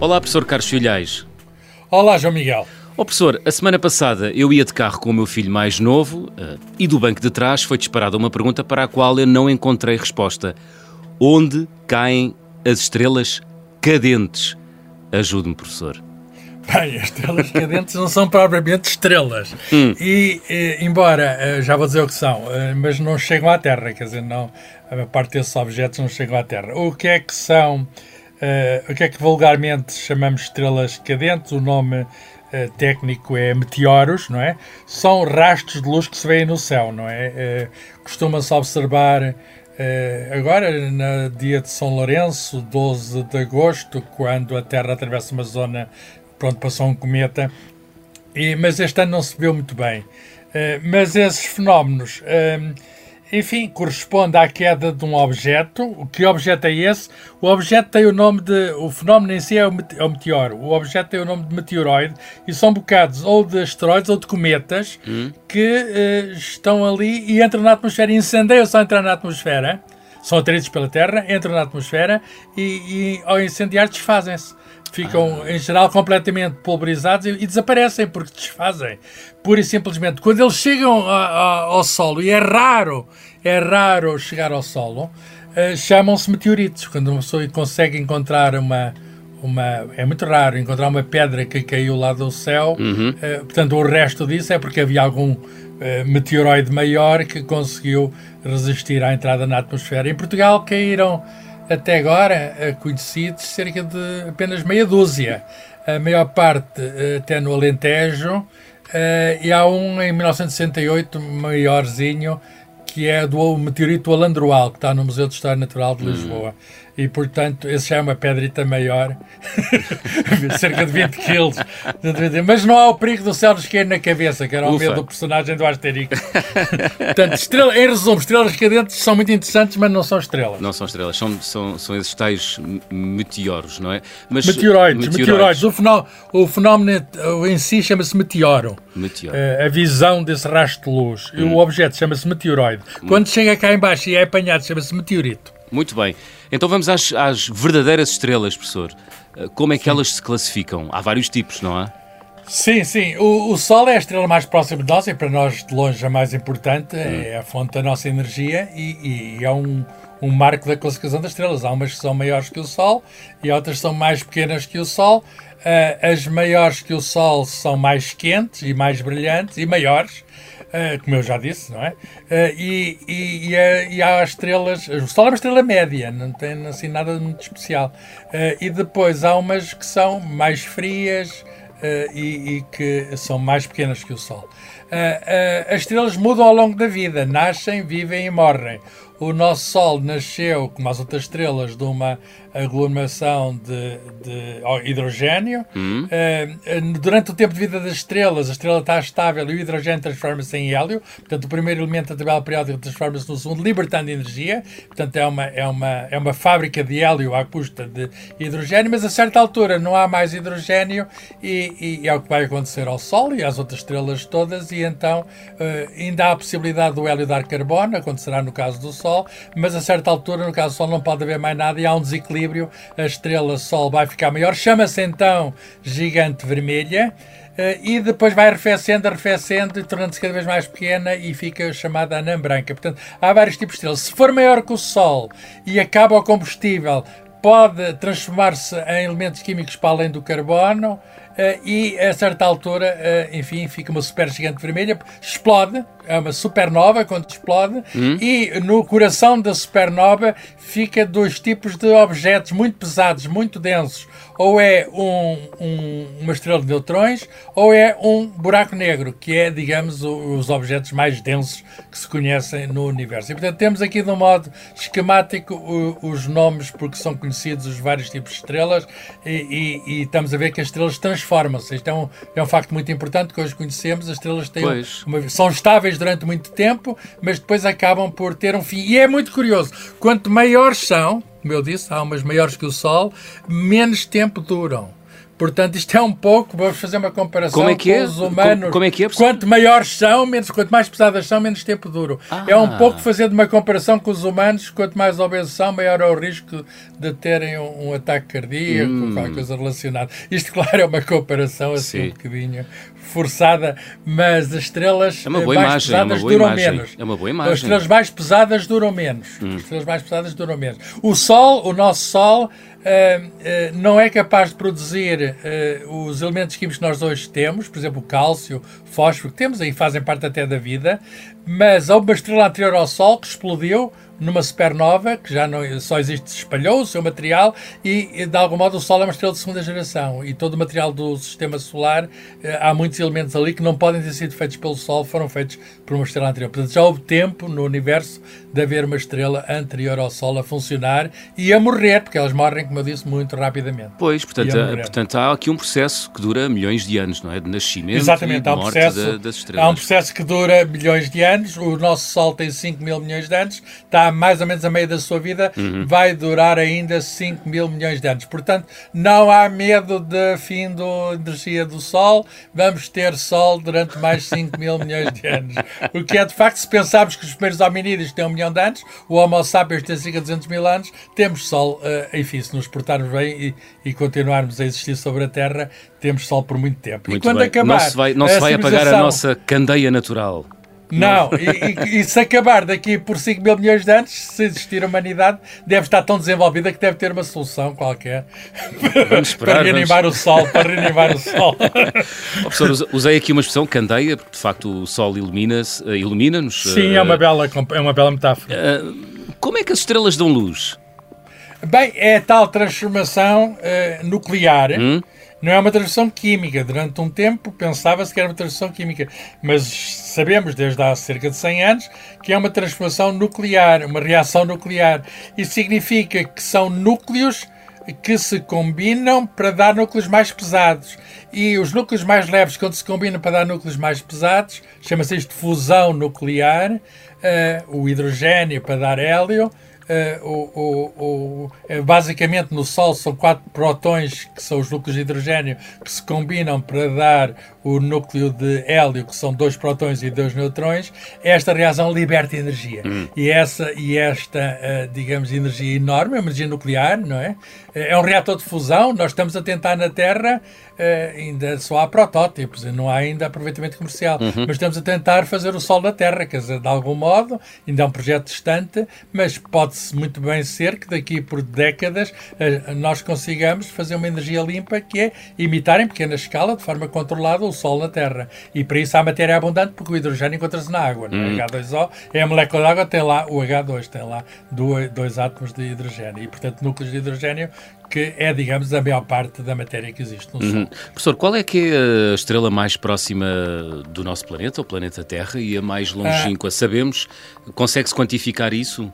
Olá, professor Carlos Filhais. Olá, João Miguel. Oh, professor, a semana passada eu ia de carro com o meu filho mais novo uh, e do banco de trás foi disparada uma pergunta para a qual eu não encontrei resposta. Onde caem as estrelas cadentes? Ajude-me, professor. Bem, as estrelas cadentes não são propriamente estrelas. Hum. E, e, embora, eh, já vou dizer o que são, eh, mas não chegam à Terra, quer dizer, não, a parte desses objetos não chegam à Terra. O que é que são, uh, o que é que vulgarmente chamamos estrelas cadentes? O nome uh, técnico é meteoros, não é? São rastros de luz que se veem no céu, não é? Uh, Costuma-se observar agora, no dia de São Lourenço, 12 de agosto, quando a Terra atravessa uma zona pronto, passou um cometa, e, mas este ano não se viu muito bem. Mas esses fenómenos, enfim, correspondem à queda de um objeto. O que objeto é esse? O objeto tem o nome de. O fenómeno em si é o, é o meteoro. O objeto tem o nome de meteoroide e são bocados ou de asteroides ou de cometas hum. que uh, estão ali e entram na atmosfera, incendeiam-se ao entrar na atmosfera. São atraídos pela Terra, entram na atmosfera e, e ao incendiar desfazem-se ficam em geral completamente pulverizados e, e, desaparecem porque desfazem. Pura e simplesmente. Quando eles chegam a, a, ao solo, e é raro, é raro chegar ao solo, uh, chamam-se meteoritos. Quando uma pessoa consegue encontrar uma, uma. É muito raro encontrar uma pedra que caiu lá do céu. Uhum. Uh, portanto, o resto disso é porque havia algum meteoroide maior que conseguiu resistir à entrada na atmosfera. Em Portugal caíram até agora eh, conhecidos cerca de apenas meia dúzia. A maior parte eh, até no Alentejo. Eh, e há um em 1968, maiorzinho, que é do meteorito Alandroal, que está no Museu de História Natural de Lisboa. Hum e, portanto, esse já é uma pedrita maior, cerca de 20 quilos. Mas não há o perigo do céu nos cair na cabeça, que era o Ufa. medo do personagem do Asterix. portanto, estrela, em resumo, estrelas cadentes são muito interessantes, mas não são estrelas. Não são estrelas, são, são, são esses tais meteoros, não é? Mas, meteoroides, meteoroides. O, fenómeno, o fenómeno em si chama-se meteoro. meteoro. Uh, a visão desse rastro de luz. Hum. E o objeto chama-se meteoroide. Hum. Quando chega cá embaixo e é apanhado, chama-se meteorito. Muito bem. Então vamos às, às verdadeiras estrelas, professor. Eh, como é que sim. elas se classificam? Há vários tipos, não há? Sim, sim. O, o, Sol é a estrela mais próxima de nós e para nós de longe a mais importante, hum. é a fonte da nossa energia e, e é um, um marco da classificação das estrelas. Há umas que são maiores que o Sol e outras são mais pequenas que o Sol. As maiores que o Sol são mais quentes e mais brilhantes e maiores. Uh, como eu já disse, não é? Uh, e, e, e, uh, e, há estrelas. O Sol é uma estrela média, não tem assim nada muito especial. e depois há umas que são mais frias e, e, que são mais pequenas que o Sol. as estrelas mudam ao longo da vida, nascem, vivem e morrem. O nosso Sol nasceu, como as outras estrelas, de uma aglomeração de, de hidrogênio. Uhum. Uh, durante o tempo de vida das estrelas, a estrela está estável e o hidrogênio transforma-se em hélio. Portanto, o primeiro elemento da tabela periódica transforma-se no segundo, libertando energia. Portanto, é uma, é, uma, é uma fábrica de hélio à custa de hidrogênio, mas a certa altura não há mais hidrogênio e, e é o que vai acontecer ao Sol e às outras estrelas todas. E então uh, ainda há a possibilidade do hélio dar carbono, acontecerá no caso do Sol, mas a certa altura, no caso do Sol, não pode haver mais nada e há um desequilíbrio equilíbrio, a estrela Sol vai ficar maior, chama-se então gigante vermelha. Uh, e depois vai arrefecendo, arrefecendo, tornando-se cada vez mais pequena e fica chamada anã branca. Portanto, há vários tipos de estrelas. Se for maior que o Sol e acaba o combustível, pode transformar-se em elementos químicos para além do carbono. Uh, e a certa altura, uh, enfim, fica uma super gigante vermelha, explode, é uma supernova quando explode, hum. e no coração da supernova fica dois tipos de objetos muito pesados, muito densos. Ou é um, um, uma estrela de neutrões, ou é um buraco negro, que é, digamos, o, os objetos mais densos que se conhecem no universo. E, portanto, temos aqui, de um modo esquemático, o, os nomes, porque são conhecidos os vários tipos de estrelas, e, e, e estamos a ver que as estrelas transformam-se. Isto é um, é um facto muito importante que hoje conhecemos. As estrelas têm uma, são estáveis durante muito tempo, mas depois acabam por ter um fim. E é muito curioso, quanto maiores são, como eu disse, há umas maiores que o Sol, menos tempo duram. Portanto, isto é um pouco, vamos fazer uma comparação é que é? com os humanos. Como, como é que é? Quanto maiores são, menos, quanto mais pesadas são, menos tempo duram. Ah. É um pouco fazer uma comparação com os humanos, quanto mais obesos são, maior é o risco de terem um, um ataque cardíaco, hum. qualquer coisa relacionada. Isto, claro, é uma comparação assim Sim. um bocadinho forçada, mas as estrelas é mais imagem, é pesadas duram imagem. menos. É uma boa imagem. As estrelas mais pesadas duram menos. Hum. As estrelas mais pesadas duram menos. O Sol, o nosso Sol, não é capaz de produzir uh, os elementos químicos que nós hoje temos, por exemplo, o cálcio, fósforo, que temos aí, fazem parte até da vida, mas há uma estrela anterior ao Sol que explodiu numa supernova, que já não, só existe, espalhou o seu material e, de algum modo, o Sol é uma estrela de segunda geração e todo o material do sistema solar, eh, há muitos elementos ali que não podem ter sido feitos pelo Sol, foram feitos por uma estrela anterior. Portanto, já houve tempo no universo de haver uma estrela anterior ao Sol a funcionar e a morrer, porque elas morrem, como eu disse, muito rapidamente. Pois, portanto, há, portanto há aqui um processo que dura milhões de anos, não é? De nascimento Exatamente, e de há um morte processo, das estrelas. Há um processo que dura milhões de anos, o nosso Sol tem 5 mil milhões de anos, está mais ou menos a meio da sua vida, uhum. vai durar ainda 5 mil milhões de anos. Portanto, não há medo de fim da energia do Sol, vamos ter Sol durante mais 5 mil milhões de anos. O que é de facto, se pensarmos que os primeiros hominídeos têm um milhão de anos, o Homo sapiens tem cerca de 200 mil anos, temos Sol, uh, enfim, se nos portarmos bem e, e continuarmos a existir sobre a Terra, temos Sol por muito tempo. Muito e quando bem. acabar. Não se vai, não se vai apagar a nossa candeia natural. Não, e, e, e, se acabar daqui por 5 mil milhões de anos, se existir humanidade, deve estar tão desenvolvida que deve ter uma solução qualquer esperar, para reanimar vamos... o Sol, para reanimar o Sol. oh, professor, usei aqui uma expressão candeia, porque de facto o Sol ilumina-nos. Eh, ilumina Sim, é uma, bela, é uma bela metáfora. Uh, como é que as estrelas dão luz? Bem, é a tal transformação uh, nuclear. Hum? Não é uma transformação química. Durante um tempo pensava-se que era uma transformação química, mas sabemos desde há cerca de 100 anos que é uma transformação nuclear, uma reação nuclear. Isso significa que são núcleos que se combinam para dar núcleos mais pesados. E os núcleos mais leves, quando se combinam para dar núcleos mais pesados, chama-se isto fusão nuclear, uh, o hidrogênio para dar hélio, o, o, o, eh, basicamente no Sol são quatro protões, que são os núcleos de hidrogênio, que se combinam para dar o núcleo de hélio, que são dois protões e dois neutrões. Esta reação liberta energia. Hum. E, essa, e esta, uh, digamos, energia enorme, a energia nuclear, não é? É um reator de fusão. Nós estamos a tentar na Terra, uh, ainda só há protótipos, não há ainda aproveitamento comercial, uhum. mas estamos a tentar fazer o Sol da Terra, quer dizer, de algum modo, ainda é um projeto distante, mas pode pode-se muito bem ser que daqui por décadas eh, nós consigamos fazer uma energia limpa que é imitar em pequena escala, de forma controlada, o Sol na Terra. E para isso há matéria abundante, porque o hidrogênio encontra-se na água. Hum. H2O é a molécula de água, tem lá o H2, tem lá dois, dois átomos de hidrogênio. E, portanto, núcleos de hidrogênio que é, digamos, a maior parte da matéria que existe no uhum. Sol. Professor, qual é que é a estrela mais próxima do nosso planeta, o planeta Terra, e a mais longínqua? Ah. Sabemos? Consegue-se quantificar isso?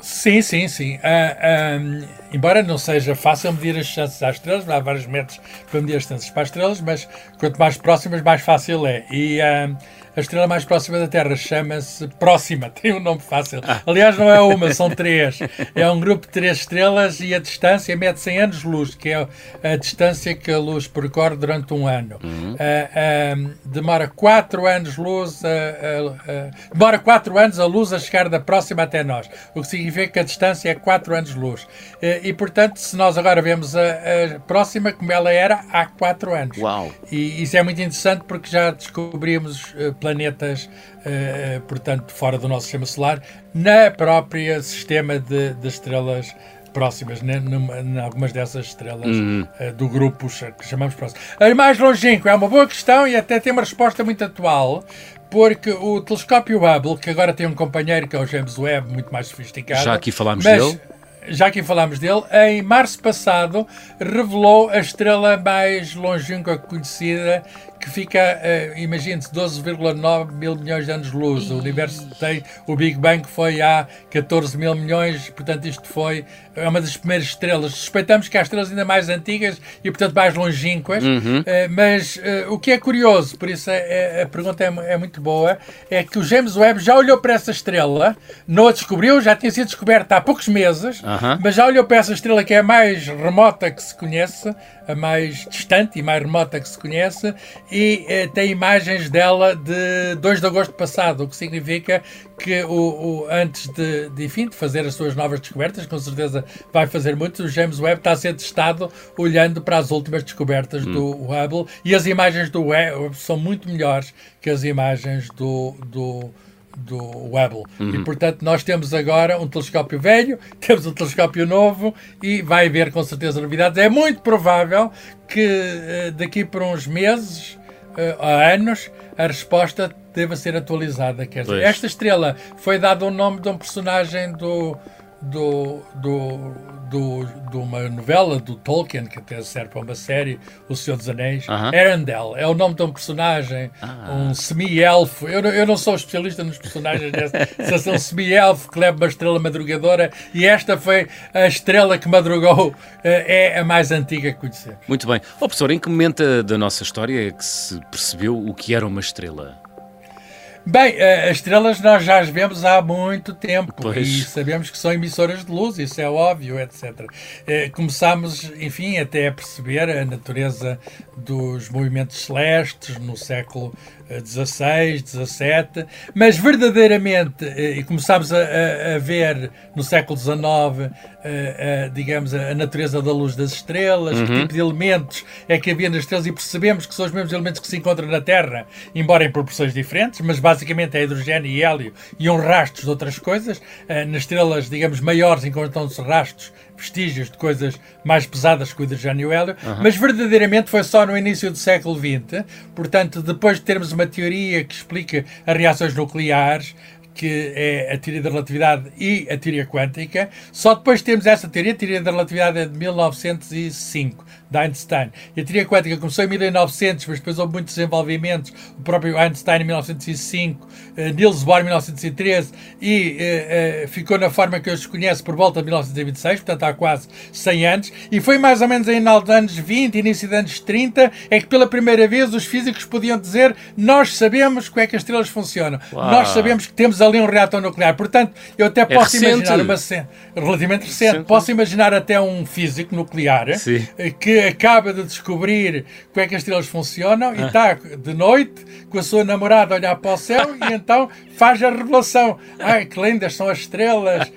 Sim, sim, sim. Uh, embora não seja fácil medir as chances às estrelas, há vários métodos para medir as chances para as estrelas, mas quanto mais próximas, mais fácil é. E uh, a estrela mais próxima da Terra chama-se Próxima, tem um nome fácil. Aliás, não é uma, são três. É um grupo de três estrelas e a distância mede 100 anos-luz, que é a distância que a luz percorre durante um ano. Uhum. Uh, uh, demora 4 anos-luz, uh, demora 4 anos a luz a chegar da próxima até nós, o que significa que a distância é 4 anos-luz. e, portanto, se nós agora vemos a, a, próxima como ela era há 4 anos. Uau. E isso é muito interessante porque já descobrimos planetas, uh, portanto, fora do nosso sistema solar, na própria sistema de, de estrelas próximas, né, em algumas dessas estrelas uhum. uh, do grupo que chamamos próximo. A mais longínqua é uma boa questão e até tem uma resposta muito atual, porque o telescópio Hubble, que agora tem um companheiro que é o James Webb, muito mais sofisticado. Já aqui falámos mas, dele já que falámos dele, em março passado revelou a estrela mais longínqua conhecida, que fica, uh, imagine-se, 12,9 mil milhões de anos-luz. O universo tem, o Big Bang foi há 14 mil milhões, portanto isto foi, é uma das primeiras estrelas. Suspeitamos que há estrelas ainda mais antigas e, portanto, mais longínquas, uhum. uh, mas uh, o que é curioso, por isso é, é, a pergunta é, é, muito boa, é que o James Webb já olhou para essa estrela, não a descobriu, já tinha sido descoberta há poucos meses, uhum. mas já olhou para essa estrela que é a mais remota que se conhece, a mais distante e mais remota que se conhece, e eh, tem imagens dela de 2 de agosto passado, o que significa que o, o antes de, de, enfim, de fazer as suas novas descobertas, com certeza vai fazer muito, o James Webb está a ser testado olhando para as últimas descobertas hum. do Hubble, e as imagens do Webb são muito melhores que as imagens do, do do Hubble. Uhum. E, portanto, nós temos agora um telescópio velho, temos um telescópio novo e vai haver com certeza novidades. É muito provável que eh, daqui por uns meses, uh, anos, a resposta deva ser atualizada. Quer dizer, esta estrela foi dada o nome de um personagem do, do, do do, de uma novela do Tolkien, que até serve para uma série, O Senhor dos Anéis. Uh -huh. Arendelle é o nome de um personagem, ah. um semi-elfo. Eu, eu não sou especialista nos personagens desse, é um semi-elfo que leva uma estrela madrugadora e esta foi a estrela que madrugou, eh, é a mais antiga que conhecemos. Muito bem. Oh, professor, em que momento da nossa história é que se percebeu o que era uma estrela? Bem, as estrelas nós já as vemos há muito tempo pois. e sabemos que são emissoras de luz, isso é óbvio, etc. Eh, começámos, enfim, até a perceber a natureza dos movimentos celestes no século 16, 17, mas verdadeiramente, eh, e começámos a, a, ver no século XIX, a, a, digamos, a natureza da luz das estrelas, uhum. que tipo de elementos é que havia nas estrelas, e percebemos que são os mesmos elementos que se encontram na Terra, embora em proporções diferentes, mas basicamente é hidrogênio e hélio e um rastros de outras coisas. Eh, nas estrelas, digamos, maiores encontram-se rastros vestígios de coisas mais pesadas que o hidrogênio hélio, uhum. mas verdadeiramente foi só no início do século XX. Portanto, depois de termos uma teoria que explica as reações nucleares, que é a teoria da relatividade e a teoria quântica. Só depois temos essa teoria, a teoria da relatividade é de 1905 de Einstein. E a teoria quântica começou em 1900, mas depois houve muitos desenvolvimentos. O próprio Einstein em 1905, uh, eh, Niels Bohr em 1913 e uh, uh, ficou na forma que hoje conhece por volta de 1926, portanto há quase 100 anos. E foi mais ou menos em final dos anos 20, início dos anos 30, é que pela primeira vez os físicos podiam dizer nós sabemos como é que as estrelas funcionam. Uau. Nós sabemos que temos ali um reator nuclear. Portanto, eu até é posso é imaginar uma cena relativamente recente, recente, posso imaginar até um físico nuclear Sim. que acaba de descobrir como é que as estrelas funcionam e está de noite com a sua namorada a olhar para o céu e então faz a revelação. Ai, que lindas são as estrelas.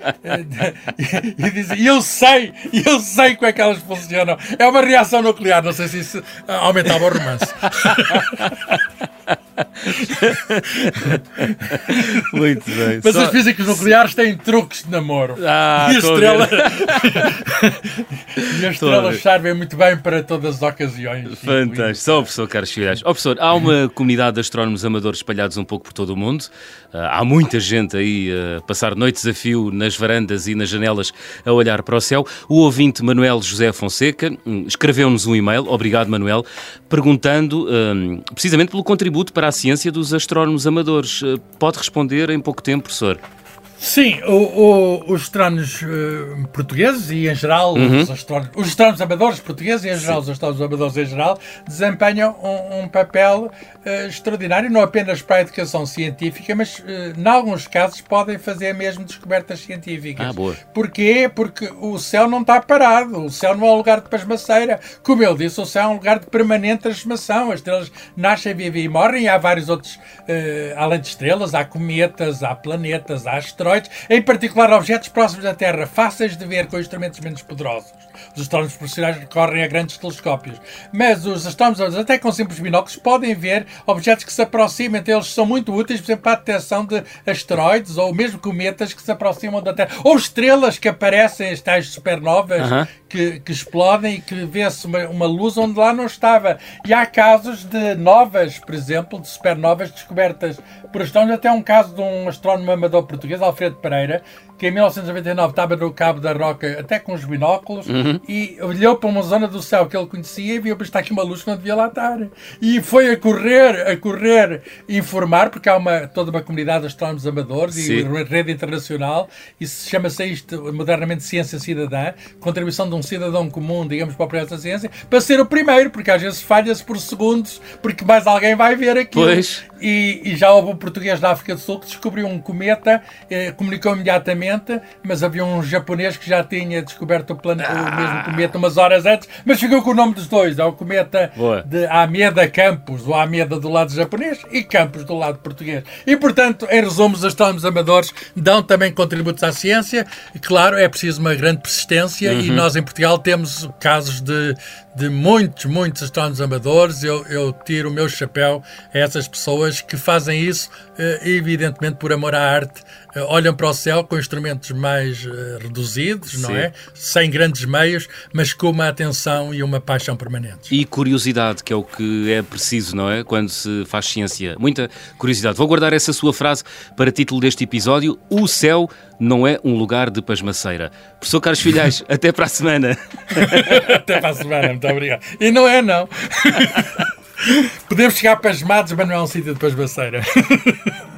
E, diz, e eu sei, eu sei como é que elas funcionam. É uma reação nuclear, não sei se isso aumentava o romance. Muito bem. Mas Só... os físicos nucleares têm truques de namoro. Ah, e a estrela... e as estrelas servem muito bem para todas as ocasiões. Fantástico. Só o professor Carlos Figueiredo. Oh, professor, há uma comunidade de astrónomos amadores espalhados um pouco por todo o mundo. Uh, há muita gente aí a uh, passar noites a fio nas varandas e nas janelas a olhar para o céu. O ouvinte Manuel José Fonseca um, escreveu-nos um e-mail, obrigado Manuel, perguntando um, precisamente pelo contributo para a ciência dos astrónomos amadores. Uh, pode responder em pouco tempo, professor? Sim, o, o, os astrónomos uh, portugueses e, em geral, uhum. os, astrónomos, os astrónomos amadores portugueses e, em geral, Sim. os astrónomos amadores em geral, desempenham um, um papel uh, extraordinário, não apenas para a educação científica, mas, uh, em alguns casos, podem fazer mesmo descobertas científicas. Ah, boa. Porquê? Porque o céu não está parado, o céu não é um lugar de pasmaceira. Como eu disse, o céu é um lugar de permanente transformação. As estrelas nascem, vivem e morrem, e há vários outros, além de estrelas, há cometas, há planetas, há asteroides asteroides, em particular objetos próximos da Terra, fáceis de ver com instrumentos menos poderosos. Os astrónomos profissionais recorrem a grandes telescópios, mas os astrónomos, até com simples binóculos, podem ver objetos que se aproximam, então eles são muito úteis, por exemplo, para a detecção de asteroides ou mesmo cometas que se aproximam da Terra, ou estrelas que aparecem, as tais supernovas, uh -huh. que, que, explodem e que vê-se uma, uma luz onde lá não estava. E há casos de novas, por exemplo, de supernovas descobertas por astrónomos, até um caso de um astrónomo amador português, Alfredo Pereira, que em 1999 estava no Cabo da Roca, até com os binóculos, uhum e olhou para uma zona do céu que ele conhecia e viu que está aqui uma luz que não devia lá estar. E foi a correr, a correr informar, porque há uma, toda uma comunidade de astrónomos amadores Sim. e uma rede internacional, e chama-se isto modernamente ciência cidadã, contribuição de um cidadão comum, digamos, para o projeto da ciência, para ser o primeiro, porque às vezes falha-se por segundos, porque mais alguém vai ver aquilo. Pois. E, e, já houve um português da África do Sul que descobriu um cometa, eh, comunicou imediatamente, mas havia um japonês que já tinha descoberto o, plano, ah. O cometa umas horas antes, mas ficou com o nome dos dois. É o cometa Boa. de Ameda Campos, o Ameda do lado japonês e Campos do lado português. E, portanto, em resumo, os astrónomos amadores dão também contributos à ciência. E, claro, é preciso uma grande persistência uhum. e nós em Portugal temos casos de, de muitos, muitos astrónomos amadores. Eu, eu tiro o meu chapéu a essas pessoas que fazem isso, eh, evidentemente, por amor à arte. Eh, olham para o céu com instrumentos mais eh, reduzidos, Sim. não é? Sem grandes meios, mas com uma atenção e uma paixão permanentes. E curiosidade, que é o que é preciso, não é? Quando se faz ciência. Muita curiosidade. Vou guardar essa sua frase para título deste episódio: O céu não é um lugar de pasmaceira. Professor Carlos Filhais, até para a semana. até para a semana, muito obrigado. E não é, não. Podemos chegar pasmados, mas não é um sítio de pasmaceira.